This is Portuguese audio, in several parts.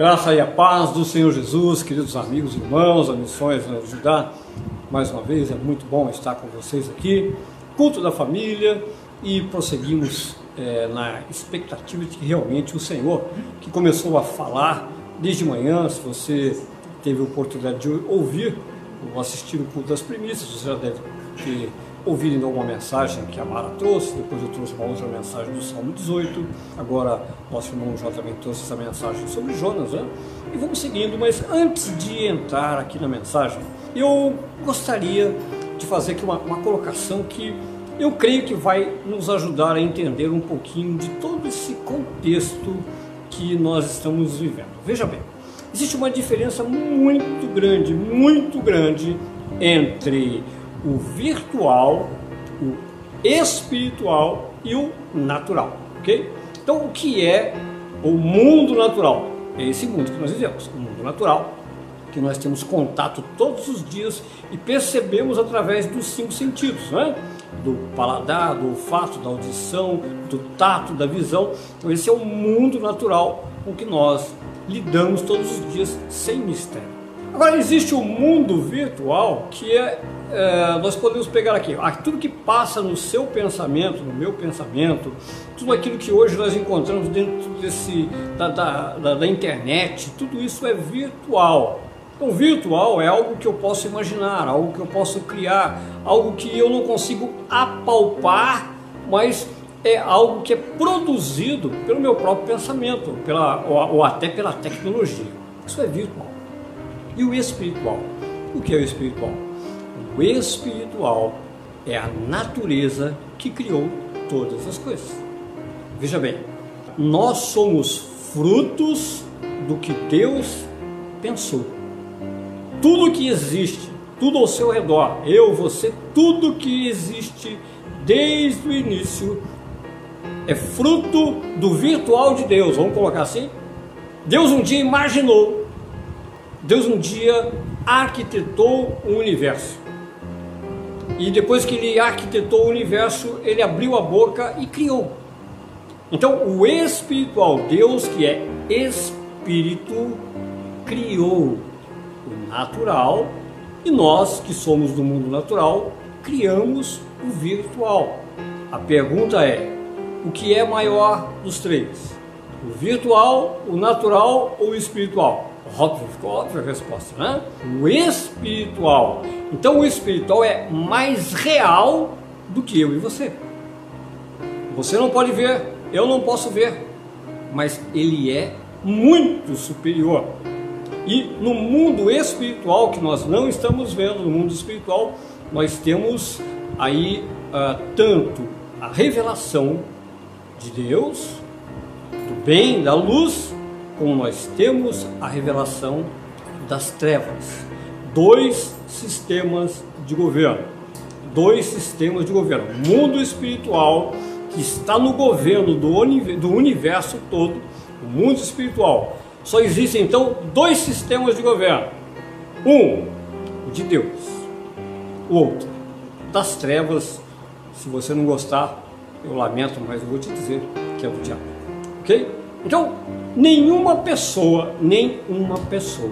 Graça e a paz do Senhor Jesus, queridos amigos, irmãos, a Missões nos ajudar. Mais uma vez, é muito bom estar com vocês aqui. Culto da família e prosseguimos é, na expectativa de que realmente o Senhor, que começou a falar desde manhã, se você teve a oportunidade de ouvir ou assistir o culto das primícias, você já deve ter ouvirem então uma mensagem que a Mara trouxe, depois eu trouxe uma outra mensagem do Salmo 18, agora nosso irmão João também trouxe essa mensagem sobre Jonas, né? e vamos seguindo, mas antes de entrar aqui na mensagem, eu gostaria de fazer aqui uma, uma colocação que eu creio que vai nos ajudar a entender um pouquinho de todo esse contexto que nós estamos vivendo. Veja bem, existe uma diferença muito grande, muito grande entre o virtual, o espiritual e o natural, ok? Então, o que é o mundo natural? É esse mundo que nós vivemos, o mundo natural, que nós temos contato todos os dias e percebemos através dos cinco sentidos, né? do paladar, do olfato, da audição, do tato, da visão. Então, esse é o mundo natural com que nós lidamos todos os dias sem mistério. Agora, existe o mundo virtual que é, é, nós podemos pegar aqui, tudo que passa no seu pensamento, no meu pensamento, tudo aquilo que hoje nós encontramos dentro desse, da, da, da, da internet, tudo isso é virtual. Então, virtual é algo que eu posso imaginar, algo que eu posso criar, algo que eu não consigo apalpar, mas é algo que é produzido pelo meu próprio pensamento, pela, ou, ou até pela tecnologia. Isso é virtual e o espiritual. O que é o espiritual? O espiritual é a natureza que criou todas as coisas. Veja bem, nós somos frutos do que Deus pensou. Tudo que existe, tudo ao seu redor, eu, você, tudo que existe desde o início é fruto do virtual de Deus, vamos colocar assim? Deus um dia imaginou Deus um dia arquitetou o universo. E depois que ele arquitetou o universo, ele abriu a boca e criou. Então, o espiritual, Deus que é espírito, criou o natural e nós que somos do mundo natural, criamos o virtual. A pergunta é: o que é maior dos três? O virtual, o natural ou o espiritual? Óbvio, ficou a resposta, né? O espiritual. Então o espiritual é mais real do que eu e você. Você não pode ver, eu não posso ver, mas ele é muito superior. E no mundo espiritual que nós não estamos vendo, no mundo espiritual, nós temos aí uh, tanto a revelação de Deus, do bem, da luz, como nós temos a revelação das trevas. Dois sistemas de governo. Dois sistemas de governo. Mundo espiritual que está no governo do, do universo todo, o mundo espiritual. Só existem então dois sistemas de governo. Um, de Deus. O outro, das trevas. Se você não gostar, eu lamento, mas eu vou te dizer que é o diabo. Ok? Então, nenhuma pessoa, nem uma pessoa,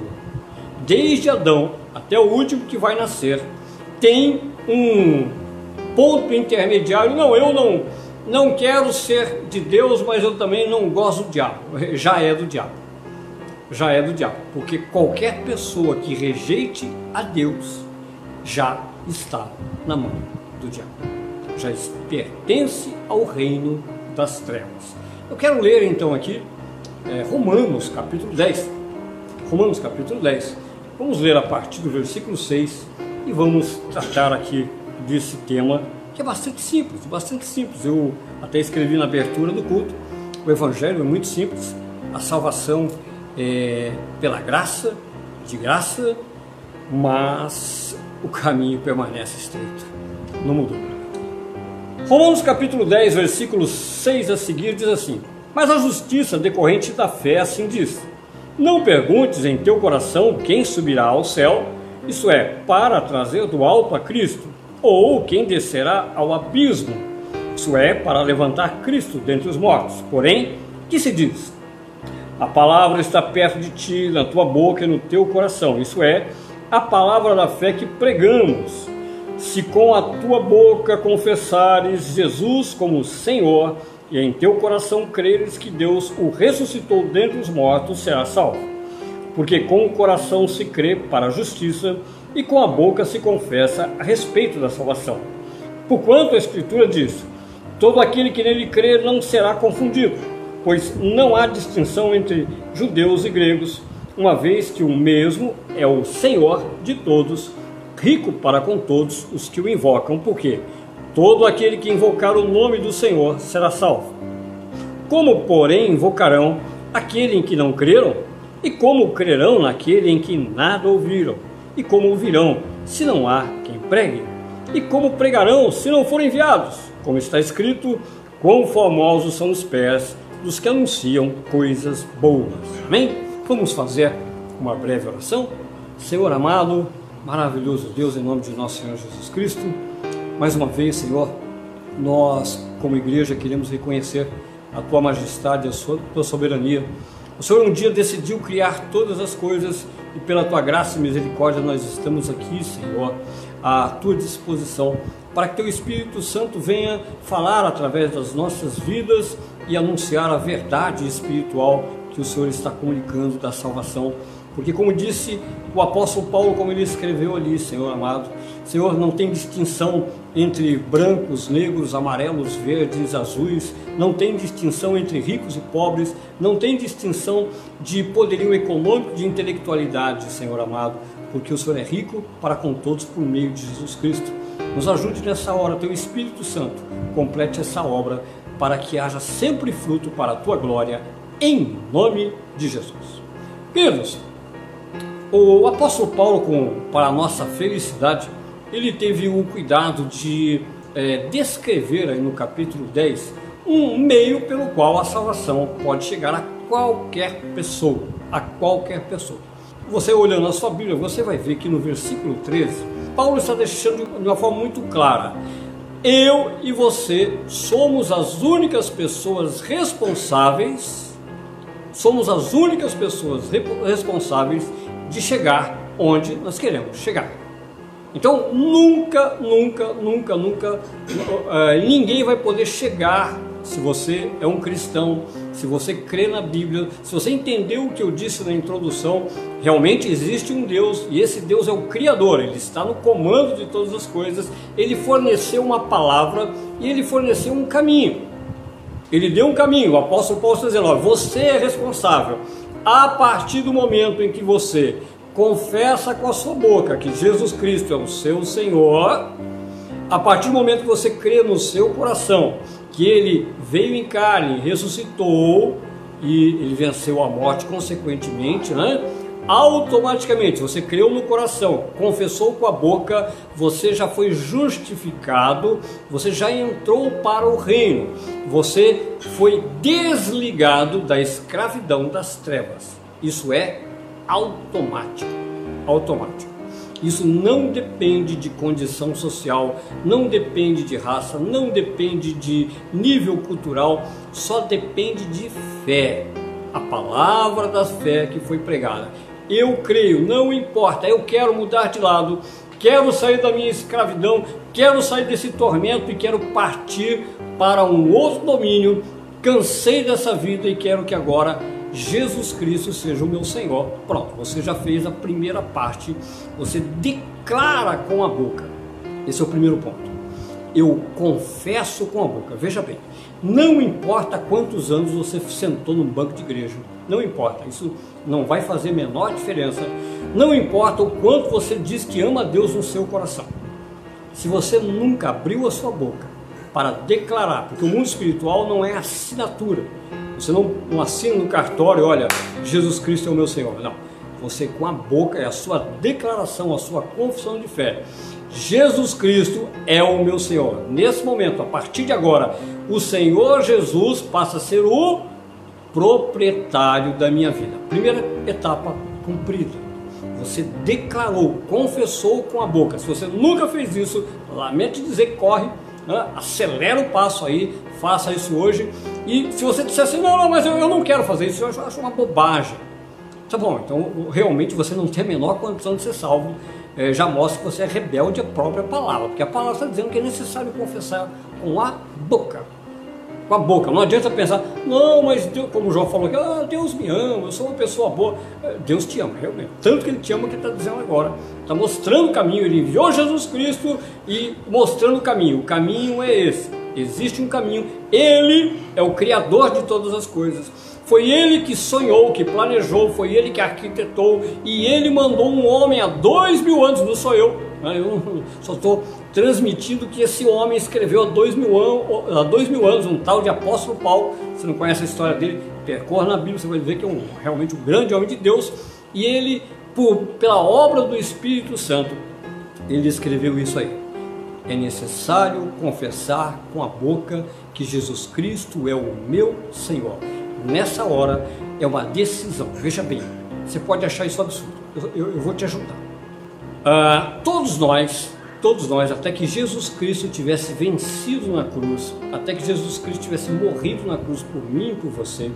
desde Adão até o último que vai nascer, tem um ponto intermediário. Não, eu não, não quero ser de Deus, mas eu também não gosto do diabo. Já é do diabo. Já é do diabo. Porque qualquer pessoa que rejeite a Deus já está na mão do diabo. Já pertence ao reino das trevas. Eu quero ler então aqui é, Romanos capítulo 10. Romanos capítulo 10. Vamos ler a partir do versículo 6 e vamos tratar aqui desse tema que é bastante simples, bastante simples. Eu até escrevi na abertura do culto. O Evangelho é muito simples. A salvação é pela graça, de graça, mas o caminho permanece estreito. Não mudou. Romanos capítulo 10, versículos 6 a seguir diz assim: Mas a justiça decorrente da fé assim diz: Não perguntes em teu coração quem subirá ao céu, isso é, para trazer do alto a Cristo, ou quem descerá ao abismo, isso é, para levantar Cristo dentre os mortos. Porém, que se diz? A palavra está perto de ti, na tua boca e no teu coração. Isso é, a palavra da fé que pregamos. Se com a tua boca confessares Jesus como Senhor e em teu coração creres que Deus o ressuscitou dentre os mortos, serás salvo. Porque com o coração se crê para a justiça e com a boca se confessa a respeito da salvação. Porquanto a Escritura diz: Todo aquele que nele crê não será confundido, pois não há distinção entre judeus e gregos, uma vez que o mesmo é o Senhor de todos rico para com todos os que o invocam, porque todo aquele que invocar o nome do Senhor será salvo. Como, porém, invocarão aquele em que não creram? E como crerão naquele em que nada ouviram? E como ouvirão, se não há quem pregue? E como pregarão, se não forem enviados? Como está escrito, quão formosos são os pés dos que anunciam coisas boas. Amém? Vamos fazer uma breve oração? Senhor amado, Maravilhoso Deus, em nome de nosso Senhor Jesus Cristo. Mais uma vez, Senhor, nós, como igreja, queremos reconhecer a tua majestade, a tua soberania. O Senhor um dia decidiu criar todas as coisas e pela tua graça e misericórdia nós estamos aqui, Senhor, à tua disposição, para que teu Espírito Santo venha falar através das nossas vidas e anunciar a verdade espiritual que o Senhor está comunicando da salvação porque, como disse o apóstolo Paulo, como ele escreveu ali, Senhor amado, Senhor, não tem distinção entre brancos, negros, amarelos, verdes, azuis, não tem distinção entre ricos e pobres, não tem distinção de poderio econômico, de intelectualidade, Senhor amado, porque o Senhor é rico para com todos por meio de Jesus Cristo. Nos ajude nessa hora, teu Espírito Santo, complete essa obra para que haja sempre fruto para a tua glória, em nome de Jesus. Queridos, o apóstolo Paulo, com, para a nossa felicidade, ele teve o cuidado de é, descrever aí no capítulo 10 um meio pelo qual a salvação pode chegar a qualquer pessoa, a qualquer pessoa. Você olhando a sua Bíblia, você vai ver que no versículo 13, Paulo está deixando de uma forma muito clara: eu e você somos as únicas pessoas responsáveis, somos as únicas pessoas responsáveis de chegar onde nós queremos chegar. Então, nunca, nunca, nunca, nunca, uh, ninguém vai poder chegar se você é um cristão, se você crê na Bíblia, se você entendeu o que eu disse na introdução, realmente existe um Deus e esse Deus é o Criador, ele está no comando de todas as coisas, ele forneceu uma palavra e ele forneceu um caminho. Ele deu um caminho, o apóstolo Paulo está dizendo: ó, você é responsável a partir do momento em que você confessa com a sua boca que Jesus Cristo é o seu Senhor, a partir do momento que você crê no seu coração que ele veio em carne, ressuscitou e ele venceu a morte consequentemente, né? automaticamente você creu no coração, confessou com a boca, você já foi justificado, você já entrou para o reino, você foi desligado da escravidão das trevas. Isso é automático, automático. Isso não depende de condição social, não depende de raça, não depende de nível cultural, só depende de fé. A palavra da fé que foi pregada eu creio, não importa, eu quero mudar de lado, quero sair da minha escravidão, quero sair desse tormento e quero partir para um outro domínio. Cansei dessa vida e quero que agora Jesus Cristo seja o meu Senhor. Pronto, você já fez a primeira parte, você declara com a boca. Esse é o primeiro ponto. Eu confesso com a boca. Veja bem, não importa quantos anos você sentou num banco de igreja, não importa, isso não vai fazer menor diferença. Não importa o quanto você diz que ama Deus no seu coração. Se você nunca abriu a sua boca para declarar, porque o mundo espiritual não é assinatura. Você não, não assina no cartório, olha, Jesus Cristo é o meu Senhor. Não. Você com a boca é a sua declaração, a sua confissão de fé. Jesus Cristo é o meu Senhor. Nesse momento, a partir de agora, o Senhor Jesus passa a ser o proprietário da minha vida. Primeira etapa cumprida. Você declarou, confessou com a boca. Se você nunca fez isso, lamento dizer, corre, né? acelera o passo aí, faça isso hoje E se você disser assim, não, não, mas eu, eu não quero fazer isso, eu acho, uma bobagem. Tá bom, então realmente você não tem a menor condição de ser salvo. É, já mostra que você é rebelde à própria palavra, porque a palavra está dizendo que é necessário confessar com a boca com a boca. Não adianta pensar, não, mas Deus, como o João falou aqui, ah, Deus me ama, eu sou uma pessoa boa. É, Deus te ama, realmente. Tanto que Ele te ama que está dizendo agora. Está mostrando o caminho, Ele enviou Jesus Cristo e mostrando o caminho. O caminho é esse. Existe um caminho. Ele é o Criador de todas as coisas. Foi ele que sonhou, que planejou, foi ele que arquitetou e ele mandou um homem há dois mil anos, não sou eu. Né? Eu só estou transmitindo que esse homem escreveu há dois, mil anos, há dois mil anos, um tal de apóstolo Paulo. Você não conhece a história dele? Percorra na Bíblia, você vai ver que é um, realmente um grande homem de Deus. E ele, por, pela obra do Espírito Santo, ele escreveu isso aí. É necessário confessar com a boca que Jesus Cristo é o meu Senhor. Nessa hora é uma decisão. Veja bem, você pode achar isso absurdo. Eu, eu, eu vou te ajudar. Uh, todos nós todos nós, até que Jesus Cristo tivesse vencido na cruz, até que Jesus Cristo tivesse morrido na cruz por mim e por você,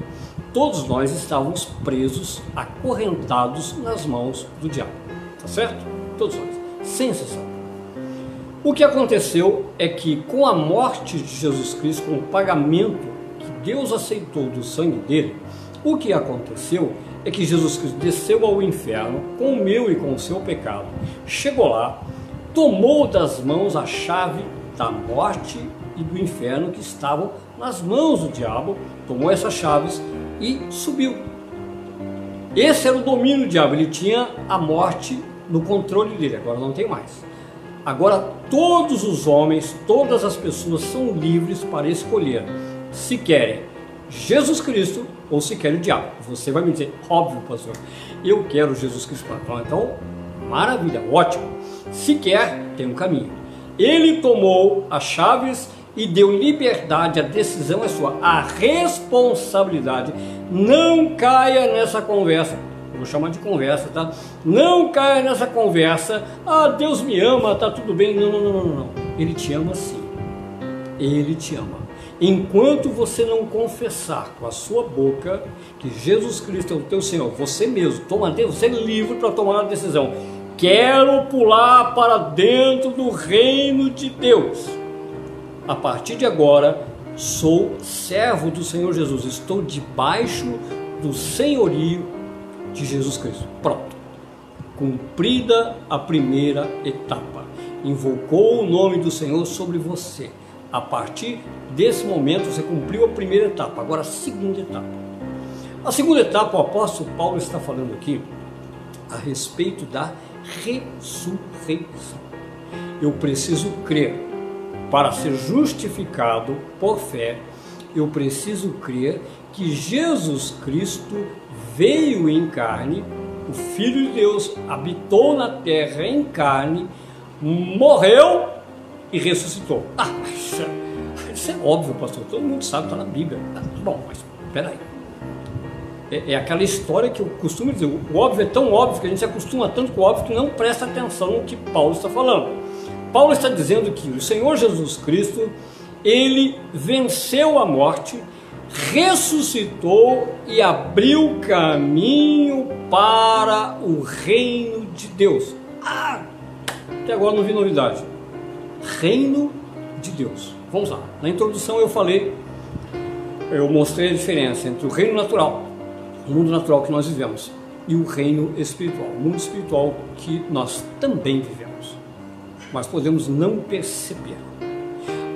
todos nós estávamos presos, acorrentados nas mãos do diabo. Tá certo? Todos nós, sem exceção. O que aconteceu é que com a morte de Jesus Cristo, com o pagamento que Deus aceitou do sangue dele, o que aconteceu é que Jesus Cristo desceu ao inferno com o meu e com o seu pecado, chegou lá, tomou das mãos a chave da morte e do inferno que estavam nas mãos do diabo, tomou essas chaves e subiu. Esse era o domínio do diabo, ele tinha a morte no controle dele, agora não tem mais. Agora todos os homens, todas as pessoas são livres para escolher se querem Jesus Cristo ou se querem o diabo. Você vai me dizer, óbvio, pastor, eu quero Jesus Cristo. Então, maravilha, ótimo sequer tem um caminho. Ele tomou as chaves e deu liberdade, a decisão é sua, a responsabilidade. Não caia nessa conversa, vou chamar de conversa, tá? Não caia nessa conversa, ah, Deus me ama, tá tudo bem. Não, não, não, não, não. Ele te ama sim. Ele te ama. Enquanto você não confessar com a sua boca que Jesus Cristo é o teu Senhor, você mesmo, toma, você é livre para tomar a decisão Quero pular para dentro do reino de Deus. A partir de agora, sou servo do Senhor Jesus. Estou debaixo do senhorio de Jesus Cristo. Pronto. Cumprida a primeira etapa. Invocou o nome do Senhor sobre você. A partir desse momento, você cumpriu a primeira etapa. Agora, a segunda etapa. A segunda etapa, o apóstolo Paulo está falando aqui a respeito da ressurreição. Eu preciso crer. Para ser justificado por fé, eu preciso crer que Jesus Cristo veio em carne, o Filho de Deus habitou na terra em carne, morreu e ressuscitou. Ah, isso é, isso é óbvio, pastor. Todo mundo sabe, está na Bíblia. Ah, bom, mas peraí é, é, aquela história que eu costumo dizer, o óbvio é tão óbvio que a gente se acostuma tanto com o óbvio que não presta atenção no que Paulo está falando. Paulo está dizendo que o Senhor Jesus Cristo, ele venceu a morte, ressuscitou e abriu caminho para o reino de Deus. Ah, até agora não vi novidade. Reino de Deus. Vamos lá. Na introdução eu falei, eu mostrei a diferença entre o reino natural o mundo natural que nós vivemos e o reino espiritual, o mundo espiritual que nós também vivemos, mas podemos não perceber.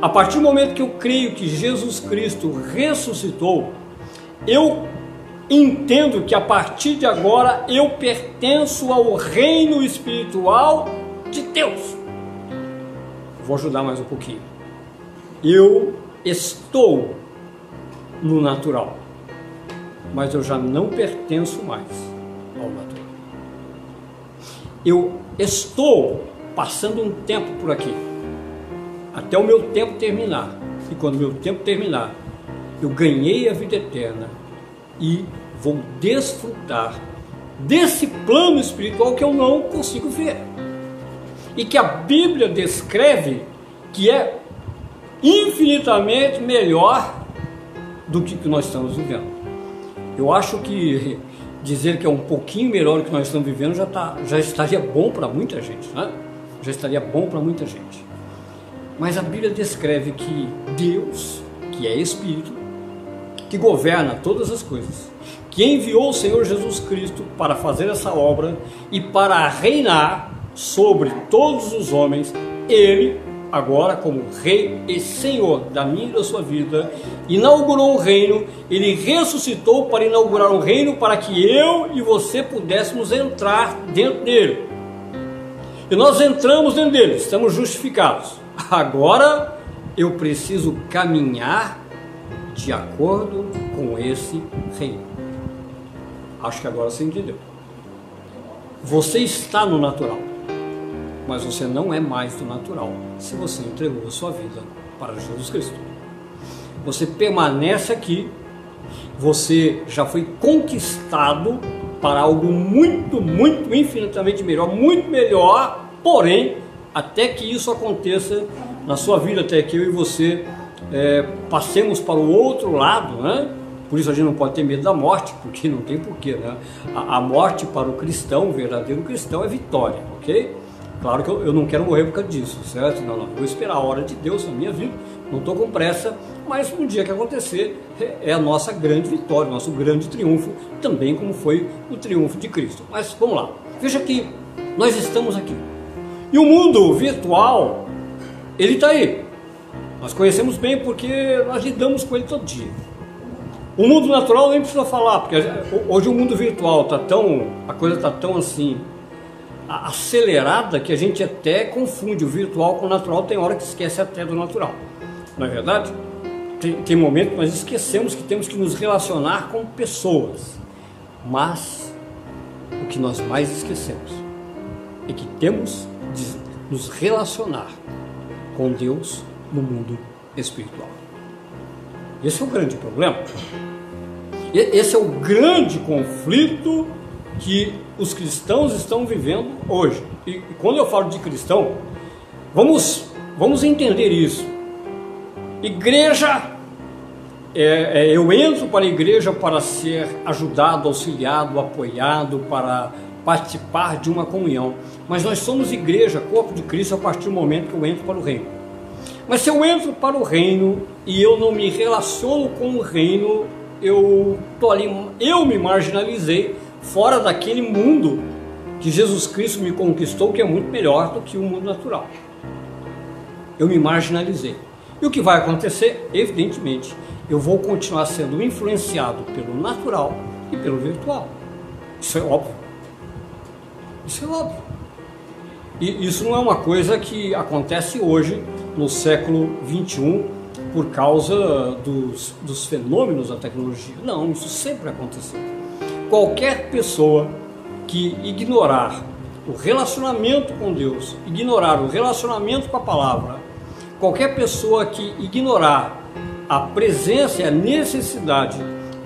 A partir do momento que eu creio que Jesus Cristo ressuscitou, eu entendo que a partir de agora eu pertenço ao reino espiritual de Deus. Vou ajudar mais um pouquinho. Eu estou no natural mas eu já não pertenço mais ao natural. Eu estou passando um tempo por aqui, até o meu tempo terminar. E quando o meu tempo terminar, eu ganhei a vida eterna e vou desfrutar desse plano espiritual que eu não consigo ver. E que a Bíblia descreve que é infinitamente melhor do que, que nós estamos vivendo. Eu acho que dizer que é um pouquinho melhor do que nós estamos vivendo já, tá, já estaria bom para muita gente, né? Já estaria bom para muita gente. Mas a Bíblia descreve que Deus, que é Espírito, que governa todas as coisas, que enviou o Senhor Jesus Cristo para fazer essa obra e para reinar sobre todos os homens, ele, agora como Rei e Senhor da minha e da sua vida, inaugurou o reino, ele ressuscitou para inaugurar o reino para que eu e você pudéssemos entrar dentro dele. E nós entramos dentro dele, estamos justificados. Agora eu preciso caminhar de acordo com esse reino. Acho que agora você entendeu. Você está no natural, mas você não é mais do natural se você entregou a sua vida para Jesus Cristo. Você permanece aqui, você já foi conquistado para algo muito, muito, infinitamente melhor, muito melhor, porém, até que isso aconteça na sua vida, até que eu e você é, passemos para o outro lado, né? Por isso a gente não pode ter medo da morte, porque não tem porquê, né? A, a morte para o cristão, o verdadeiro cristão, é vitória, ok? Claro que eu, eu, não quero morrer por causa disso, certo? Não, não. Vou esperar a hora de Deus na minha vida, não estou com pressa, mas no dia que acontecer é, é a nossa grande vitória, nosso grande triunfo, também como foi o triunfo de Cristo. Mas vamos lá, veja que nós estamos aqui. E o mundo virtual, ele está aí. Nós conhecemos bem porque nós lidamos com ele todo dia. O mundo natural nem precisa falar, porque hoje o mundo virtual está tão. a coisa está tão assim acelerada que a gente até confunde o virtual com o natural, tem hora que esquece até do natural. Não é verdade? Tem, tem momento que nós esquecemos que temos que nos relacionar com pessoas. Mas o que nós mais esquecemos é que temos de nos relacionar com Deus no mundo espiritual. Esse é o grande problema. Esse é o grande conflito que os cristãos estão vivendo hoje. E, quando eu falo de cristão, vamos, vamos entender isso. Igreja, é, é, eu entro para a igreja para ser ajudado, auxiliado, apoiado, para participar de uma comunhão. Mas nós somos igreja, corpo de Cristo, a partir do momento que eu entro para o reino. Mas se eu entro para o reino e eu não me relaciono com o reino, eu tô ali, eu me marginalizei fora daquele mundo que Jesus Cristo me conquistou, que é muito melhor do que o mundo natural. Eu me marginalizei. E o que vai acontecer? Evidentemente, eu vou continuar sendo influenciado pelo natural e pelo virtual. Isso é óbvio. Isso é óbvio. E isso não é uma coisa que acontece hoje, no século 21, por causa dos, dos fenômenos da tecnologia. Não, isso sempre aconteceu qualquer pessoa que ignorar o relacionamento com Deus, ignorar o relacionamento com a palavra, qualquer pessoa que ignorar a presença e a necessidade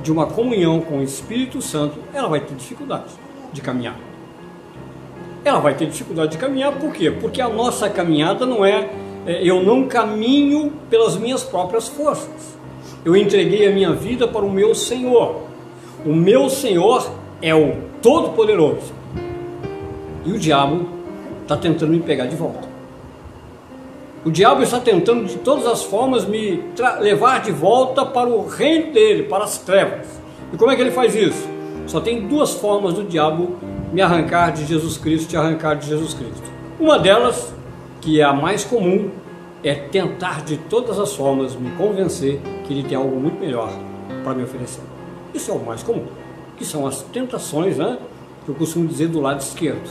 de uma comunhão com o Espírito Santo, ela vai ter dificuldade de caminhar. Ela vai ter dificuldade de caminhar, por quê? Porque a nossa caminhada não é, é eu não caminho pelas minhas próprias forças. Eu entreguei a minha vida para o meu Senhor. O meu Senhor é o Todo-Poderoso. E o diabo está tentando me pegar de volta. O diabo está tentando de todas as formas me levar de volta para o reino dele, para as trevas. E como é que ele faz isso? Só tem duas formas do diabo me arrancar de Jesus Cristo, te arrancar de Jesus Cristo. Uma delas, que é a mais comum, é tentar de todas as formas me convencer que ele tem algo muito melhor para me oferecer. Isso é o mais comum, que são as tentações, né? Que eu costumo dizer do lado esquerdo.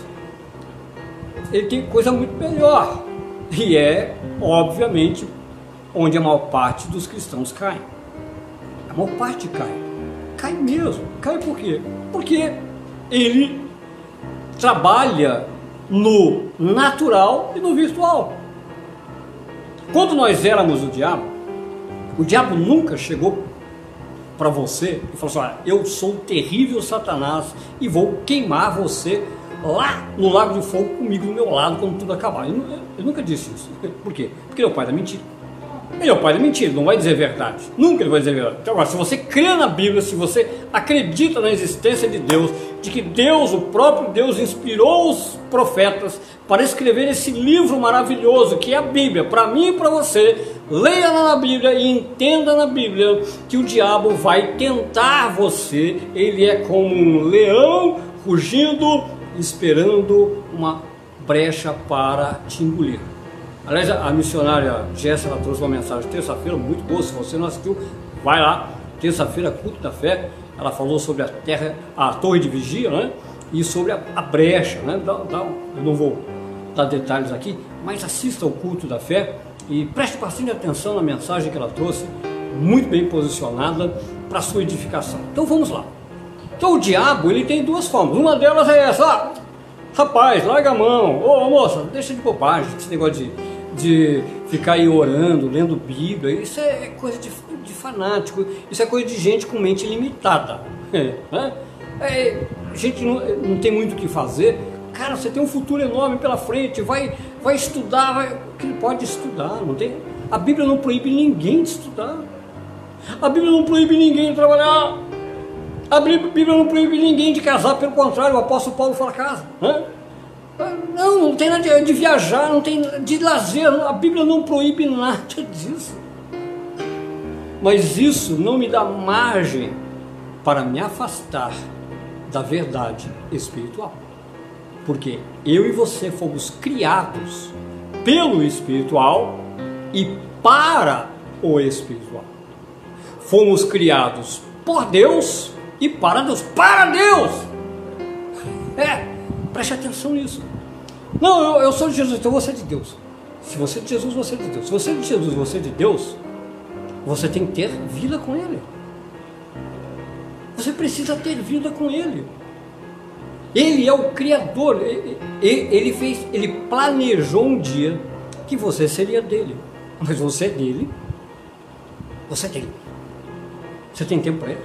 Ele tem coisa muito melhor. E é, obviamente, onde a maior parte dos cristãos caem. A maior parte cai. Cai mesmo. Cai por quê? Porque ele trabalha no natural e no virtual. Quando nós éramos o diabo, o diabo nunca chegou para você e falou assim: eu sou o terrível Satanás e vou queimar você lá no lago de fogo comigo do meu lado quando tudo acabar. Ele, ele nunca disse isso. Por quê? Porque o pai da mentira. O pai mentira, não vai dizer verdade. Nunca ele vai dizer verdade. Então, agora, se você crê na Bíblia, se você acredita na existência de Deus, de que Deus, o próprio Deus, inspirou os profetas para escrever esse livro maravilhoso que é a Bíblia, para mim e para você, leia na Bíblia e entenda na Bíblia que o diabo vai tentar você. Ele é como um leão rugindo, esperando uma brecha para te engolir. Aliás, a missionária Jéssica trouxe uma mensagem terça-feira muito boa. Se você não assistiu, vai lá. Terça-feira, culto da fé. Ela falou sobre a terra, a torre de vigia, né? E sobre a, a brecha, né? Dá, dá, eu não vou dar detalhes aqui, mas assista ao culto da fé e preste bastante atenção na mensagem que ela trouxe, muito bem posicionada para sua edificação. Então vamos lá. Então o diabo ele tem duas formas. Uma delas é essa, ah, rapaz, larga a mão, ô moça, deixa de bobagem, esse negócio de de ficar aí orando, lendo Bíblia, isso é coisa de, de fanático, isso é coisa de gente com mente limitada. É, né? é, gente não, não tem muito o que fazer. Cara, você tem um futuro enorme pela frente, vai, vai estudar, vai, que pode estudar, não tem. A Bíblia não proíbe ninguém de estudar. A Bíblia não proíbe ninguém de trabalhar. A Bíblia não proíbe ninguém de casar, pelo contrário, o apóstolo Paulo fala casa. Né? Não, não tem nada de viajar, não tem de lazer, a Bíblia não proíbe nada disso. Mas isso não me dá margem para me afastar da verdade espiritual. Porque eu e você fomos criados pelo espiritual e para o espiritual. Fomos criados por Deus e para Deus. Para Deus! É, preste atenção nisso. Não, eu, eu sou de Jesus, então você é de Deus. Se você é de Jesus, você é de Deus. Se você é de Jesus, você é de Deus, você tem que ter vida com Ele. Você precisa ter vida com Ele. Ele é o Criador. Ele fez, ele planejou um dia que você seria dele. Mas você é dele. Você tem. Você tem tempo para ele.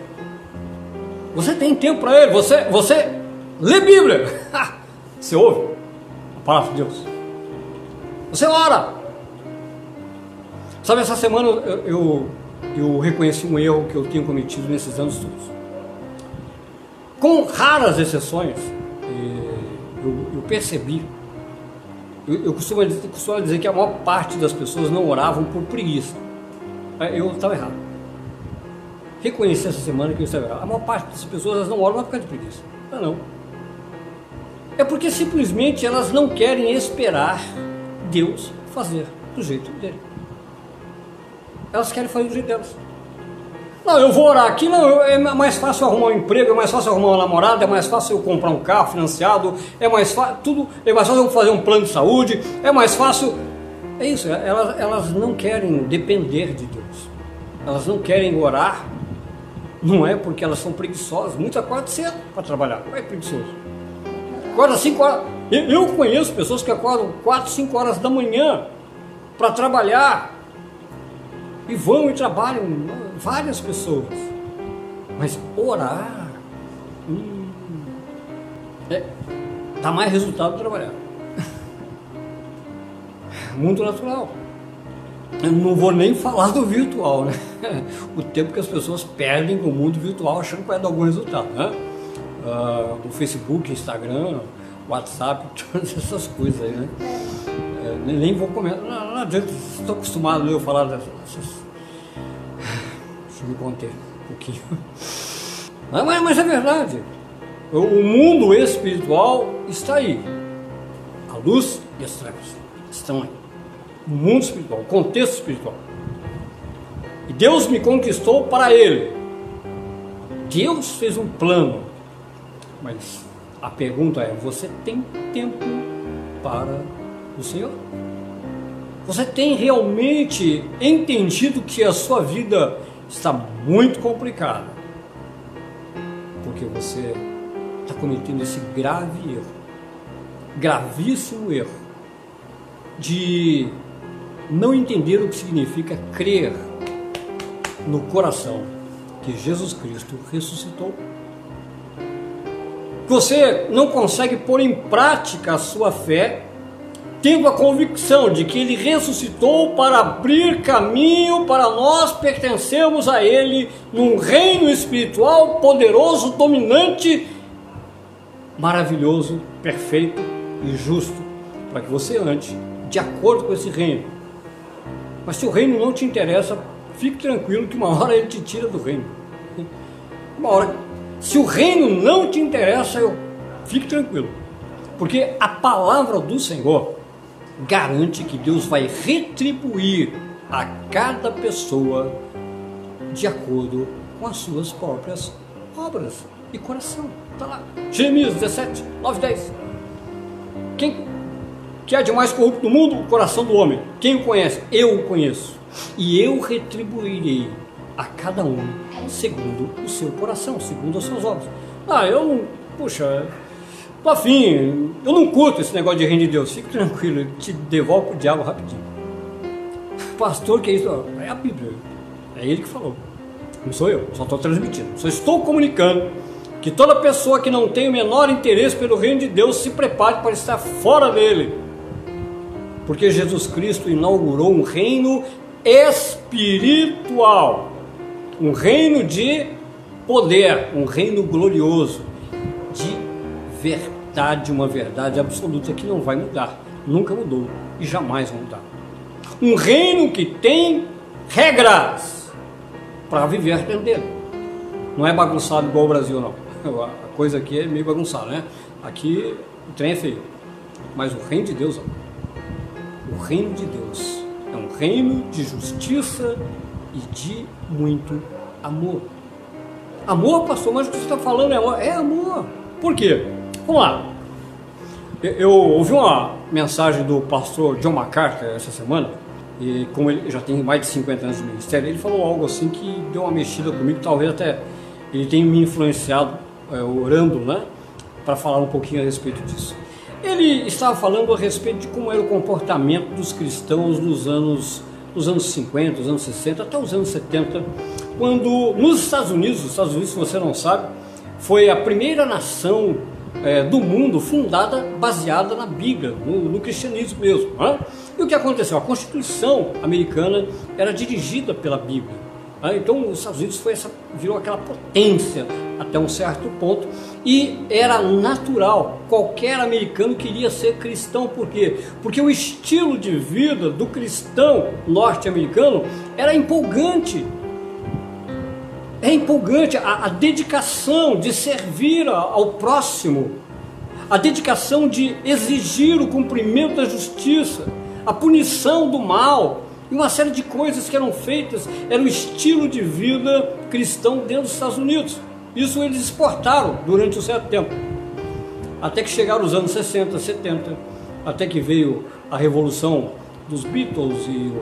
Você tem tempo para ele. Você, você lê Bíblia. Você ouve? Palavra de Deus. Você ora. Sabe, essa semana eu, eu, eu reconheci um erro que eu tinha cometido nesses anos todos. Com raras exceções, eu, eu percebi. Eu, eu costumo, costumo dizer que a maior parte das pessoas não oravam por preguiça. Eu estava errado. Reconheci essa semana que eu estava errado. A maior parte das pessoas não oram por causa de preguiça. Não, não. É porque simplesmente elas não querem esperar Deus fazer do jeito dele. Elas querem fazer do jeito delas. Não, eu vou orar aqui, não, é mais fácil arrumar um emprego, é mais fácil arrumar uma namorada, é mais fácil eu comprar um carro financiado, é mais fácil, tudo, é mais fácil eu fazer um plano de saúde, é mais fácil. É isso, elas, elas não querem depender de Deus. Elas não querem orar, não é porque elas são preguiçosas, muitas acordam cedo para trabalhar, não é preguiçoso acorda 5 horas. Eu conheço pessoas que acordam 4, 5 horas da manhã para trabalhar. E vão e trabalham, várias pessoas. Mas orar hum, é, dá mais resultado do trabalhar. Muito natural. Eu não vou nem falar do virtual, né? O tempo que as pessoas perdem no mundo virtual achando que vai dar algum resultado, né? Uh, o Facebook, Instagram, WhatsApp, todas essas coisas aí, né? É, nem vou comentar, não, não adianta, estou acostumado eu falar dessas. Deixa eu me conter um pouquinho. Mas, mas é verdade. O, o mundo espiritual está aí. A luz e as trevas estão aí. O mundo espiritual, o contexto espiritual. E Deus me conquistou para Ele. Deus fez um plano mas a pergunta é: você tem tempo para o Senhor? Você tem realmente entendido que a sua vida está muito complicada? Porque você está cometendo esse grave erro, gravíssimo erro, de não entender o que significa crer no coração que Jesus Cristo ressuscitou você não consegue pôr em prática a sua fé tendo a convicção de que ele ressuscitou para abrir caminho para nós pertencermos a ele num reino espiritual poderoso, dominante, maravilhoso, perfeito e justo, para que você ande de acordo com esse reino. Mas se o reino não te interessa, fique tranquilo que uma hora ele te tira do reino. Uma hora. Se o reino não te interessa, eu fique tranquilo. Porque a palavra do Senhor garante que Deus vai retribuir a cada pessoa de acordo com as suas próprias obras e coração. Está lá. Jeremias 17, 9, 10. Quem que é de mais corrupto do mundo? O coração do homem. Quem o conhece? Eu o conheço. E eu retribuirei a cada um segundo o seu coração, segundo as suas obras. Ah, eu. Puxa, Tô afim, eu não curto esse negócio de reino de Deus. Fique tranquilo, ele te devolve pro diabo rapidinho. Pastor, que é isso? É a Bíblia. É ele que falou. Não sou eu, só estou transmitindo. Só estou comunicando que toda pessoa que não tem o menor interesse pelo reino de Deus se prepare para estar fora dele. Porque Jesus Cristo inaugurou um reino espiritual, um reino de poder, um reino glorioso, de verdade uma verdade absoluta que não vai mudar, nunca mudou e jamais vai mudar. Um reino que tem regras para viver dentro dele. Não é bagunçado igual o Brasil, não. A coisa aqui é meio bagunçada, né? Aqui o trem é feio. Mas o reino de Deus, o reino de Deus é um reino de justiça e de muito amor. Amor, pastor, mas o que você está falando é amor. É amor. Por quê? Vamos lá. Eu ouvi uma mensagem do pastor John MacArthur essa semana, e como ele já tem mais de 50 anos de ministério, ele falou algo assim que deu uma mexida comigo, talvez até ele tenha me influenciado é, orando, né, para falar um pouquinho a respeito disso. Ele estava falando a respeito de como era o comportamento dos cristãos nos anos, nos anos 50, nos anos 60, até os anos 70, quando nos Estados Unidos, os Estados Unidos, se você não sabe, foi a primeira nação é, do mundo fundada, baseada na Bíblia, no, no cristianismo mesmo. Né? E o que aconteceu? A Constituição americana era dirigida pela Bíblia. Né? Então, os Estados Unidos foi essa, virou aquela potência até um certo ponto e era natural. Qualquer americano queria ser cristão, por quê? Porque o estilo de vida do cristão norte-americano era empolgante é empolgante a, a dedicação de servir ao próximo, a dedicação de exigir o cumprimento da justiça, a punição do mal e uma série de coisas que eram feitas, era o estilo de vida cristão dentro dos Estados Unidos. Isso eles exportaram durante um certo tempo. Até que chegaram os anos 60, 70, até que veio a revolução dos Beatles e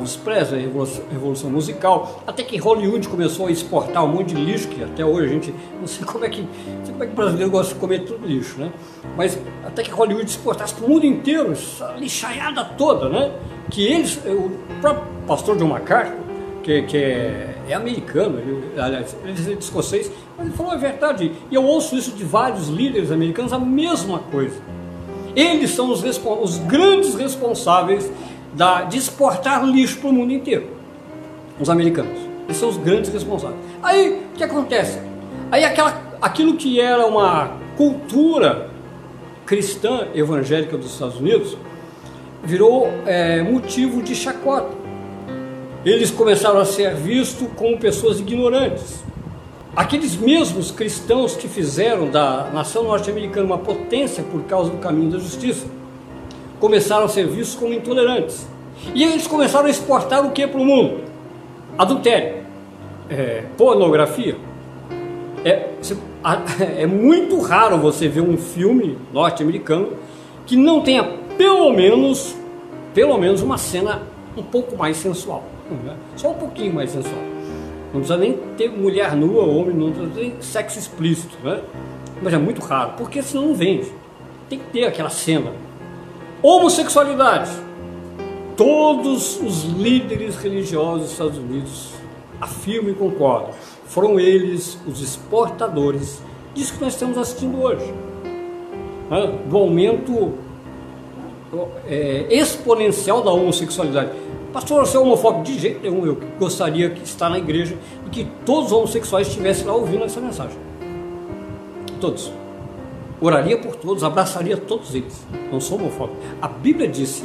os Presley, a revolução, musical, até que Hollywood começou a exportar um monte de lixo, que até hoje a gente não sei como é que, sei como é que o brasileiro gosta de comer tudo lixo, né? Mas até que Hollywood exportasse para o mundo inteiro, essa lixaiada toda, né? Que eles, o próprio pastor John MacArthur, que, que é, é, americano, ele, aliás, ele é escocês, mas ele falou a verdade, e eu ouço isso de vários líderes americanos, a mesma coisa. Eles são os, os grandes responsáveis da, de exportar lixo para o mundo inteiro. Os americanos. Eles são os grandes responsáveis. Aí, o que acontece? Aí aquela, aquilo que era uma cultura cristã evangélica dos Estados Unidos virou é, motivo de chacota. Eles começaram a ser vistos como pessoas ignorantes. Aqueles mesmos cristãos que fizeram da nação norte-americana uma potência por causa do caminho da justiça começaram a ser vistos como intolerantes. E eles começaram a exportar o que para o mundo? Adultério, é, pornografia. É, é muito raro você ver um filme norte-americano que não tenha pelo menos, pelo menos uma cena um pouco mais sensual. Né? Só um pouquinho mais sensual. Não precisa nem ter mulher nua, homem, não precisa nem sexo explícito, né? Mas é muito raro, porque senão não vende. Tem que ter aquela cena Homossexualidade. Todos os líderes religiosos dos Estados Unidos afirmam e concordam. Foram eles os exportadores disso que nós estamos assistindo hoje. Do aumento é, exponencial da homossexualidade. Pastor, você é homofóbico? De jeito nenhum. Eu gostaria que estar na igreja e que todos os homossexuais estivessem lá ouvindo essa mensagem. Todos. Oraria por todos, abraçaria todos eles. Não sou homofóbico. A Bíblia disse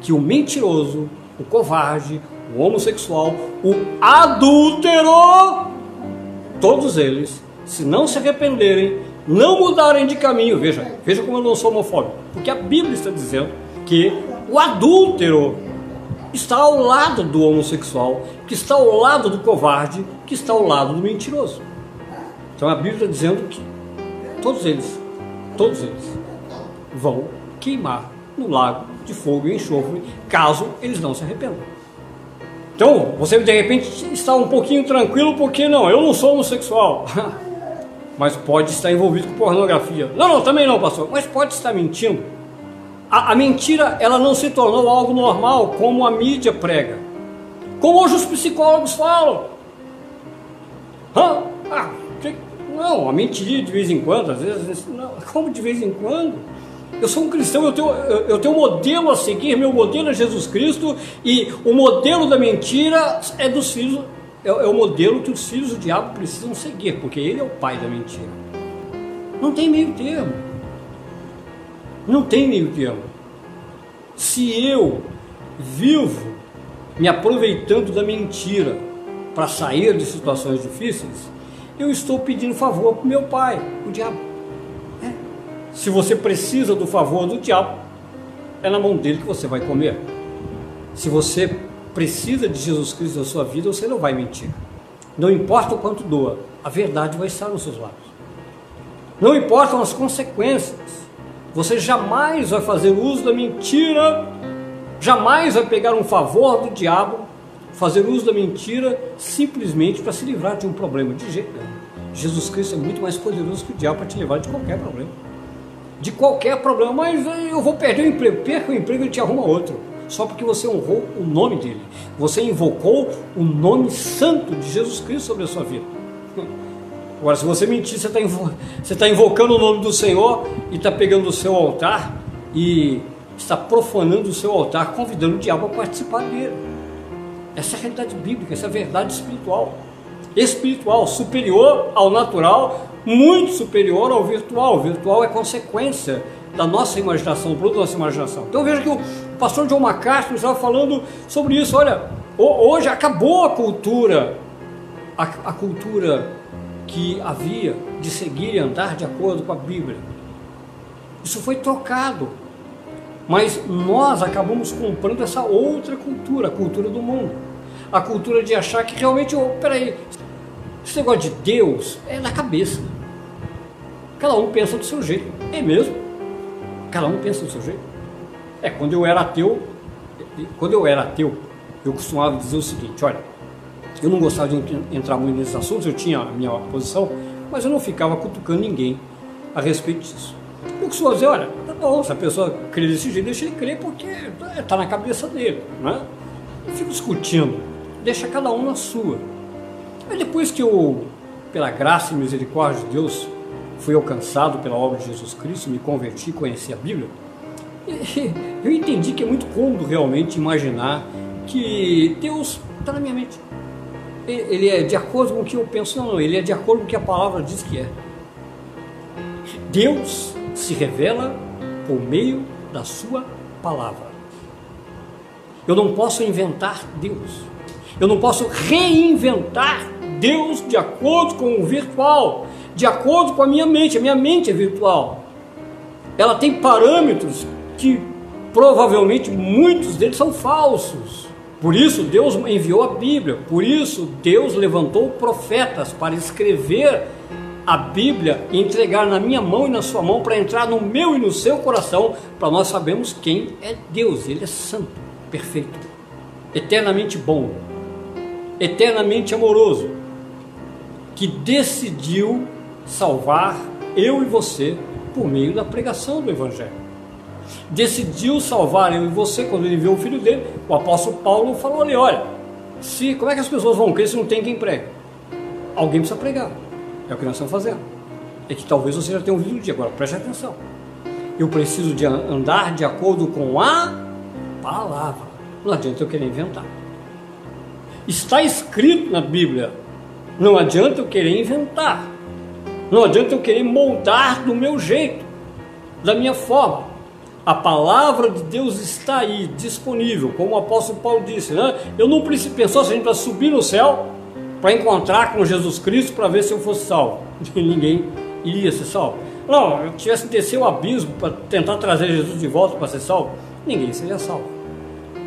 que o mentiroso, o covarde, o homossexual, o adúltero, todos eles, se não se arrependerem, não mudarem de caminho, veja, veja como eu não sou homofóbico, porque a Bíblia está dizendo que o adúltero está ao lado do homossexual, que está ao lado do covarde, que está ao lado do mentiroso. Então a Bíblia está dizendo que todos eles, todos eles vão queimar no lago de fogo e enxofre, caso eles não se arrependam. Então, você de repente está um pouquinho tranquilo porque não, eu não sou homossexual. Mas pode estar envolvido com pornografia. Não, não, também não, pastor. Mas pode estar mentindo. A, a mentira, ela não se tornou algo normal, como a mídia prega. Como hoje os psicólogos falam. Hã? Ah, que, não, a mentira de vez em quando, às vezes, não, como de vez em quando? Eu sou um cristão, eu tenho, eu tenho um modelo a seguir, meu modelo é Jesus Cristo, e o modelo da mentira é dos filhos, é, é o modelo que os filhos do diabo precisam seguir, porque ele é o pai da mentira. Não tem meio termo. Não tem meio termo. Se eu vivo me aproveitando da mentira para sair de situações difíceis, eu estou pedindo favor para o meu pai, o diabo. Se você precisa do favor do diabo, é na mão dele que você vai comer. Se você precisa de Jesus Cristo na sua vida, você não vai mentir. Não importa o quanto doa, a verdade vai estar nos seus lábios. Não importam as consequências, você jamais vai fazer uso da mentira, jamais vai pegar um favor do diabo, fazer uso da mentira simplesmente para se livrar de um problema. De jeito nenhum. Jesus Cristo é muito mais poderoso que o diabo para te livrar de qualquer problema de qualquer problema, mas eu vou perder o emprego, perca o emprego e te arruma outro. Só porque você honrou o nome dele. Você invocou o nome santo de Jesus Cristo sobre a sua vida. Agora, se você mentir, você está você tá invocando o nome do Senhor e está pegando o seu altar e está profanando o seu altar, convidando o diabo a participar dele. Essa é a realidade bíblica, essa é a verdade espiritual. Espiritual, superior ao natural, muito superior ao virtual. O virtual é consequência da nossa imaginação, produto da nossa imaginação. Então veja que o pastor John MacArthur estava falando sobre isso. Olha, hoje acabou a cultura, a, a cultura que havia de seguir e andar de acordo com a Bíblia. Isso foi trocado. Mas nós acabamos comprando essa outra cultura, a cultura do mundo. A cultura de achar que realmente, oh, peraí, esse negócio de Deus é na cabeça. Cada um pensa do seu jeito. É mesmo? Cada um pensa do seu jeito. É, quando eu era ateu, quando eu era ateu, eu costumava dizer o seguinte, olha, eu não gostava de entrar muito nesses assuntos, eu tinha a minha posição, mas eu não ficava cutucando ninguém a respeito disso. Eu costumava dizer, olha, tá bom, se a pessoa crê desse jeito, deixa ele crer porque está na cabeça dele, né? Não fico discutindo, deixa cada um na sua. Mas depois que eu, pela graça e misericórdia de Deus, fui alcançado pela obra de Jesus Cristo, me converti, conheci a Bíblia, eu entendi que é muito cômodo realmente imaginar que Deus está na minha mente. Ele é de acordo com o que eu penso, não, ele é de acordo com o que a palavra diz que é. Deus se revela por meio da sua palavra. Eu não posso inventar Deus. Eu não posso reinventar Deus de acordo com o virtual de acordo com a minha mente. A minha mente é virtual. Ela tem parâmetros que provavelmente muitos deles são falsos. Por isso Deus enviou a Bíblia, por isso Deus levantou profetas para escrever a Bíblia e entregar na minha mão e na sua mão para entrar no meu e no seu coração, para nós sabermos quem é Deus. Ele é santo, perfeito, eternamente bom, eternamente amoroso, que decidiu salvar eu e você por meio da pregação do Evangelho. Decidiu salvar eu e você quando ele viu o filho dele. O apóstolo Paulo falou ali: olha, se, como é que as pessoas vão crer se não tem quem prega? Alguém precisa pregar. É o que nós estamos fazendo. É que talvez você já tenha ouvido um dia, agora preste atenção. Eu preciso de andar de acordo com a palavra. Não adianta eu querer inventar. Está escrito na Bíblia. Não adianta eu querer inventar. Não adianta eu querer moldar do meu jeito, da minha forma. A palavra de Deus está aí, disponível, como o apóstolo Paulo disse. Né? Eu não pensou se a gente para subir no céu para encontrar com Jesus Cristo para ver se eu fosse salvo. Ninguém iria ser salvo. Não, eu tivesse que descer o abismo para tentar trazer Jesus de volta para ser salvo, ninguém seria salvo.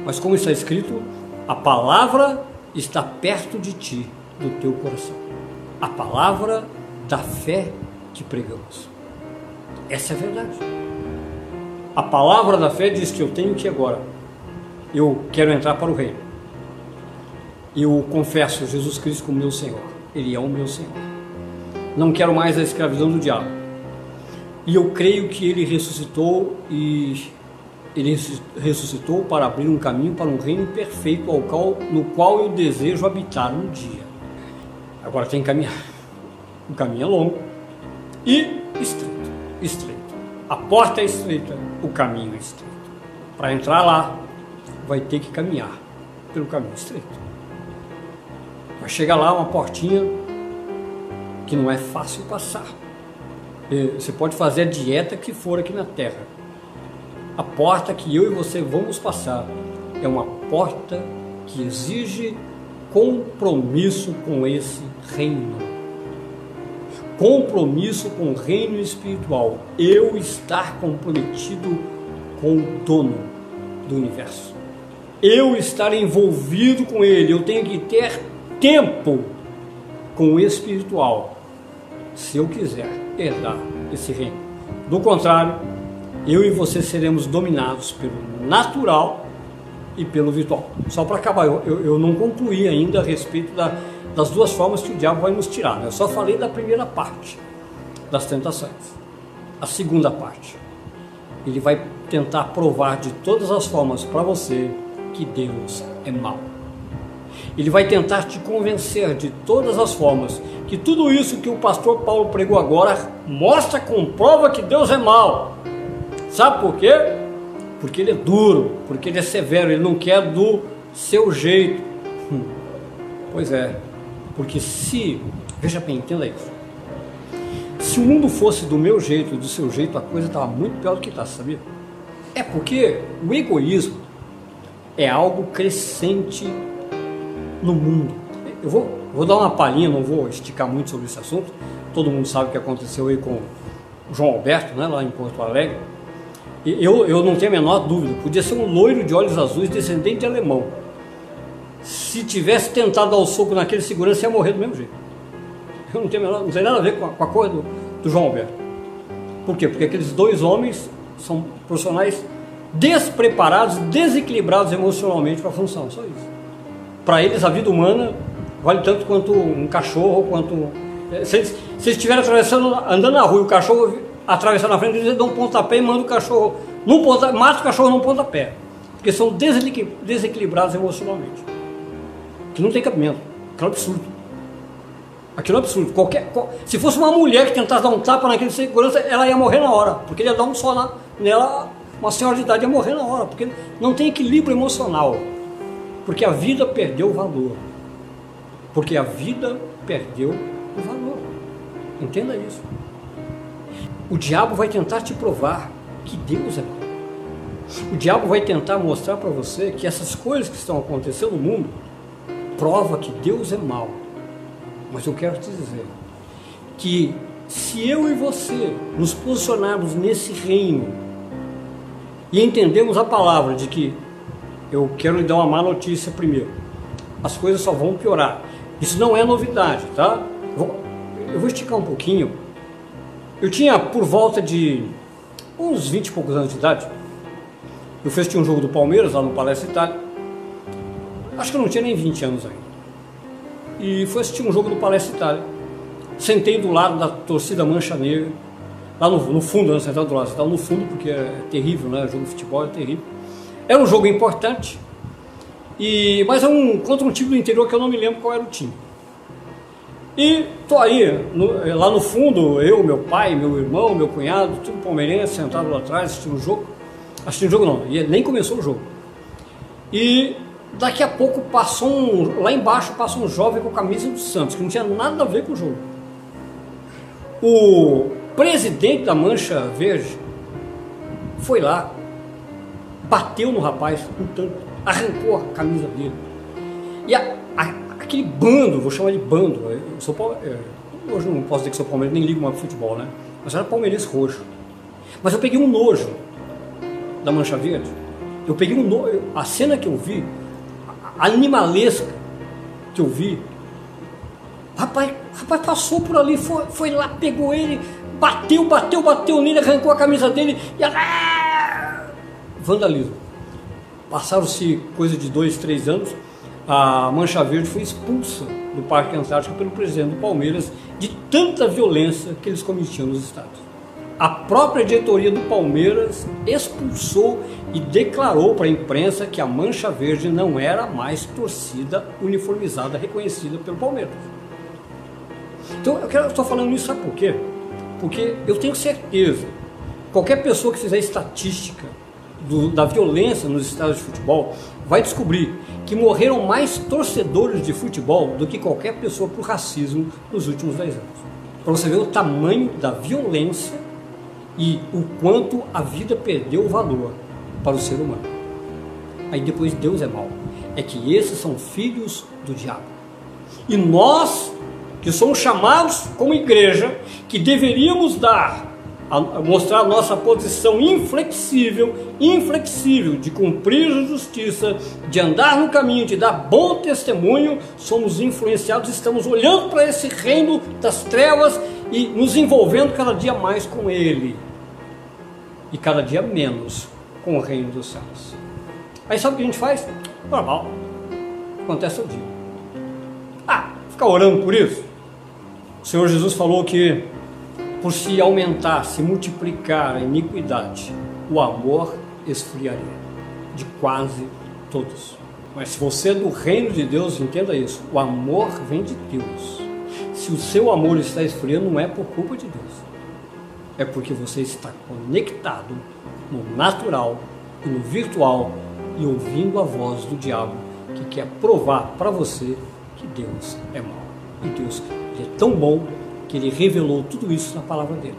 Mas como está escrito, a palavra está perto de ti, do teu coração. A palavra da fé que pregamos. Essa é a verdade. A palavra da fé diz que eu tenho que agora, eu quero entrar para o reino. Eu confesso Jesus Cristo como meu Senhor. Ele é o meu Senhor. Não quero mais a escravidão do diabo. E eu creio que ele ressuscitou e ele ressuscitou para abrir um caminho para um reino perfeito ao qual, no qual eu desejo habitar um dia. Agora tem que caminhar. O caminho é longo e estreito. Estreito. A porta é estreita, o caminho estreito. Para entrar lá, vai ter que caminhar pelo caminho estreito. Vai chegar lá uma portinha que não é fácil passar. Você pode fazer a dieta que for aqui na Terra. A porta que eu e você vamos passar é uma porta que exige compromisso com esse reino compromisso com o reino espiritual, eu estar comprometido com o dono do universo, eu estar envolvido com ele, eu tenho que ter tempo com o espiritual, se eu quiser herdar esse reino. Do contrário, eu e você seremos dominados pelo natural e pelo virtual. Só para acabar, eu, eu não concluí ainda a respeito da das duas formas que o diabo vai nos tirar. Né? Eu só falei da primeira parte das tentações. A segunda parte, ele vai tentar provar de todas as formas para você que Deus é mau. Ele vai tentar te convencer de todas as formas que tudo isso que o pastor Paulo pregou agora mostra, comprova que Deus é mau. Sabe por quê? Porque ele é duro, porque ele é severo, ele não quer do seu jeito. Hum. Pois é, porque se, veja bem, entenda isso. Se o mundo fosse do meu jeito, do seu jeito, a coisa estava muito pior do que está, sabia? É porque o egoísmo é algo crescente no mundo. Eu vou, vou dar uma palhinha, não vou esticar muito sobre esse assunto. Todo mundo sabe o que aconteceu aí com o João Alberto, né, lá em Porto Alegre. Eu, eu não tenho a menor dúvida, podia ser um loiro de olhos azuis, descendente de alemão se tivesse tentado dar o soco naquele segurança, ia morrer do mesmo jeito. Eu não tenho, não tem nada a ver com a, com a cor do, do João Alberto. Por quê? Porque aqueles dois homens são profissionais despreparados, desequilibrados emocionalmente para a função, só isso. Para eles, a vida humana vale tanto quanto um cachorro, quanto. Eh, se eles, se eles estiverem atravessando, andando na rua e o cachorro atravessar na frente, eles dão um pontapé e mandam o cachorro. Num ponta, mata o cachorro num pontapé. Porque são desequilibrados emocionalmente que não tem cabimento. Aquilo é absurdo. Aquilo é absurdo. Qualquer, qual, se fosse uma mulher que tentasse dar um tapa naquele segurança, ela ia morrer na hora. Porque ele ia dar um só na, nela, uma senhora de idade ia morrer na hora. Porque não tem equilíbrio emocional. Porque a vida perdeu o valor. Porque a vida perdeu o valor. Entenda isso. O diabo vai tentar te provar que Deus é bom. O diabo vai tentar mostrar para você que essas coisas que estão acontecendo no mundo prova que Deus é mau. Mas eu quero te dizer que se eu e você nos posicionarmos nesse reino e entendemos a palavra de que eu quero lhe dar uma má notícia primeiro, as coisas só vão piorar. Isso não é novidade, tá? Eu vou esticar um pouquinho. Eu tinha por volta de uns 20 e poucos anos de idade. Eu fiz um jogo do Palmeiras lá no Palestra Itália. Acho que eu não tinha nem 20 anos ainda. E fui assistir um jogo do Palestra Itália. Sentei do lado da torcida Mancha Negra, lá no, no fundo, não sentado do lado, sentado no fundo, porque é terrível, né? O jogo de futebol é terrível. Era um jogo importante, e, mas é um, contra um time do interior que eu não me lembro qual era o time. E tô aí, no, lá no fundo, eu, meu pai, meu irmão, meu cunhado, tudo palmeirense, sentado lá atrás, assistindo o jogo. Assistindo o jogo não, nem começou o jogo. E daqui a pouco passou um, lá embaixo passou um jovem com a camisa do Santos, que não tinha nada a ver com o jogo. O presidente da Mancha Verde foi lá, bateu no rapaz um tanto, arrancou a camisa dele. E a, a, aquele bando, vou chamar de bando, eu sou é, hoje não posso dizer que sou palmeirense, nem ligo mais pro futebol, né? Mas era palmeirense roxo. Mas eu peguei um nojo da Mancha Verde. Eu peguei um nojo, a cena que eu vi, animalesca que eu vi, rapaz, rapaz passou por ali, foi, foi lá, pegou ele, bateu, bateu, bateu nele, arrancou a camisa dele e ah, vandalismo. Passaram-se coisa de dois, três anos, a Mancha Verde foi expulsa do Parque Antártico pelo presidente do Palmeiras de tanta violência que eles cometiam nos estádios. A própria diretoria do Palmeiras expulsou e declarou para a imprensa que a Mancha Verde não era mais torcida uniformizada reconhecida pelo Palmeiras. Então eu estou falando isso sabe por quê? Porque eu tenho certeza, qualquer pessoa que fizer estatística do, da violência nos estádios de futebol vai descobrir que morreram mais torcedores de futebol do que qualquer pessoa por racismo nos últimos 10 anos. Para você ver o tamanho da violência e o quanto a vida perdeu valor para o ser humano. Aí depois Deus é mau. É que esses são filhos do diabo. E nós, que somos chamados como igreja, que deveríamos dar mostrar nossa posição inflexível, inflexível de cumprir a justiça, de andar no caminho, de dar bom testemunho, somos influenciados, estamos olhando para esse reino das trevas e nos envolvendo cada dia mais com ele e cada dia menos com o reino dos céus. Aí sabe o que a gente faz? Normal. Acontece o dia. Ah, ficar orando por isso? O Senhor Jesus falou que por se aumentar, se multiplicar a iniquidade, o amor esfriaria de quase todos. Mas se você é do reino de Deus, entenda isso: o amor vem de Deus. Se o seu amor está esfriando, não é por culpa de Deus, é porque você está conectado no natural e no virtual e ouvindo a voz do diabo que quer provar para você que Deus é mau. E Deus é tão bom que ele revelou tudo isso na palavra dele.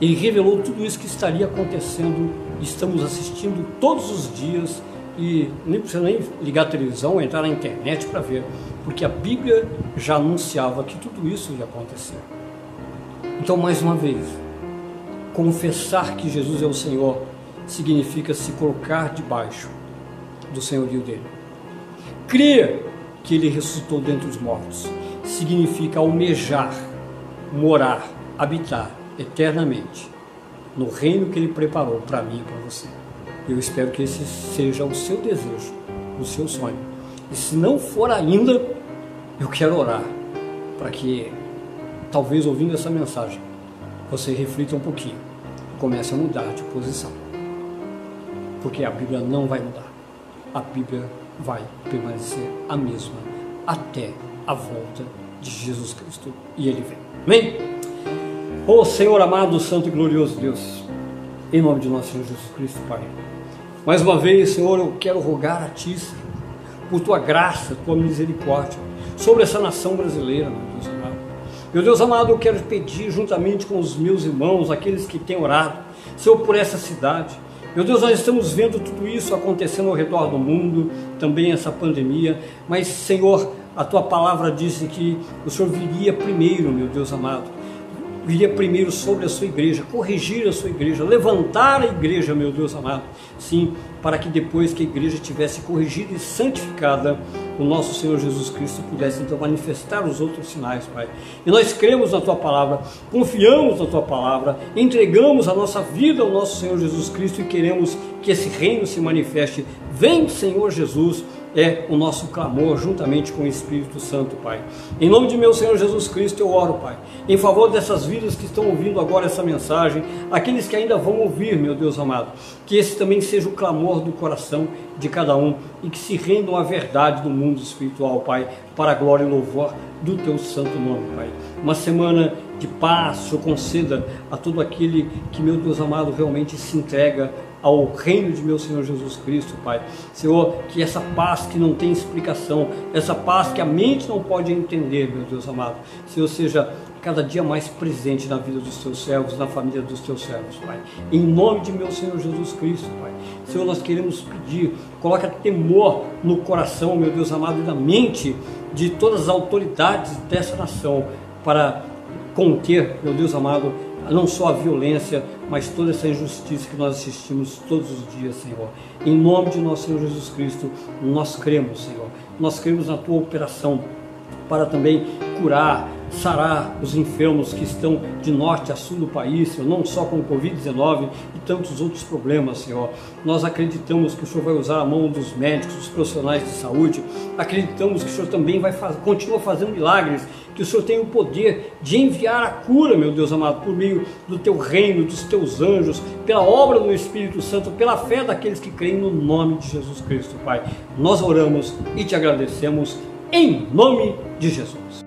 Ele revelou tudo isso que estaria acontecendo, estamos assistindo todos os dias e nem precisa nem ligar a televisão, entrar na internet para ver, porque a Bíblia já anunciava que tudo isso ia acontecer. Então, mais uma vez, confessar que Jesus é o Senhor significa se colocar debaixo do senhorio dele. Crer que ele ressuscitou dentre os mortos significa almejar morar, habitar eternamente no reino que Ele preparou para mim e para você. Eu espero que esse seja o seu desejo, o seu sonho. E se não for ainda, eu quero orar para que, talvez ouvindo essa mensagem, você reflita um pouquinho comece a mudar de posição. Porque a Bíblia não vai mudar. A Bíblia vai permanecer a mesma até a volta de Jesus Cristo. E Ele vem. Amém? Oh Senhor amado, santo e glorioso Deus, em nome de nosso Senhor Jesus Cristo, Pai. Mais uma vez, Senhor, eu quero rogar a Ti, Senhor, por Tua graça, Tua misericórdia, sobre essa nação brasileira, meu Deus amado. Meu Deus amado, eu quero pedir, juntamente com os meus irmãos, aqueles que têm orado, Senhor, por essa cidade. Meu Deus, nós estamos vendo tudo isso acontecendo ao redor do mundo, também essa pandemia, mas, Senhor, a tua palavra disse que o Senhor viria primeiro, meu Deus amado. Viria primeiro sobre a sua igreja, corrigir a sua igreja, levantar a igreja, meu Deus amado. Sim, para que depois que a igreja tivesse corrigida e santificada, o nosso Senhor Jesus Cristo pudesse então manifestar os outros sinais, Pai. E nós cremos na Tua palavra, confiamos na Tua palavra, entregamos a nossa vida ao nosso Senhor Jesus Cristo e queremos que esse reino se manifeste. Vem, Senhor Jesus, é o nosso clamor juntamente com o Espírito Santo, Pai. Em nome de meu Senhor Jesus Cristo, eu oro, Pai, em favor dessas vidas que estão ouvindo agora essa mensagem, aqueles que ainda vão ouvir, meu Deus amado, que esse também seja o clamor do coração de cada um e que se rendam à verdade do mundo espiritual, Pai, para a glória e louvor do teu santo nome, Pai. Uma semana de paz, eu conceda a todo aquele que, meu Deus amado, realmente se entrega ao reino de meu Senhor Jesus Cristo, Pai. Senhor, que essa paz que não tem explicação, essa paz que a mente não pode entender, meu Deus amado, Senhor, seja cada dia mais presente na vida dos teus servos, na família dos teus servos, Pai. Em nome de meu Senhor Jesus Cristo, Pai. Senhor, nós queremos pedir, coloca temor no coração, meu Deus amado, e na mente de todas as autoridades dessa nação para conter, meu Deus amado, não só a violência, mas toda essa injustiça que nós assistimos todos os dias, Senhor. Em nome de nosso Senhor Jesus Cristo, nós cremos, Senhor. Nós cremos na tua operação para também curar, sarar os enfermos que estão de norte a sul do país, Senhor, não só com o Covid-19 e tantos outros problemas, Senhor. Nós acreditamos que o Senhor vai usar a mão dos médicos, dos profissionais de saúde, acreditamos que o Senhor também vai fazer, continua fazendo milagres, que o Senhor tem o poder de enviar a cura, meu Deus amado, por meio do teu reino, dos teus anjos, pela obra do Espírito Santo, pela fé daqueles que creem no nome de Jesus Cristo, Pai. Nós oramos e te agradecemos em nome de Jesus.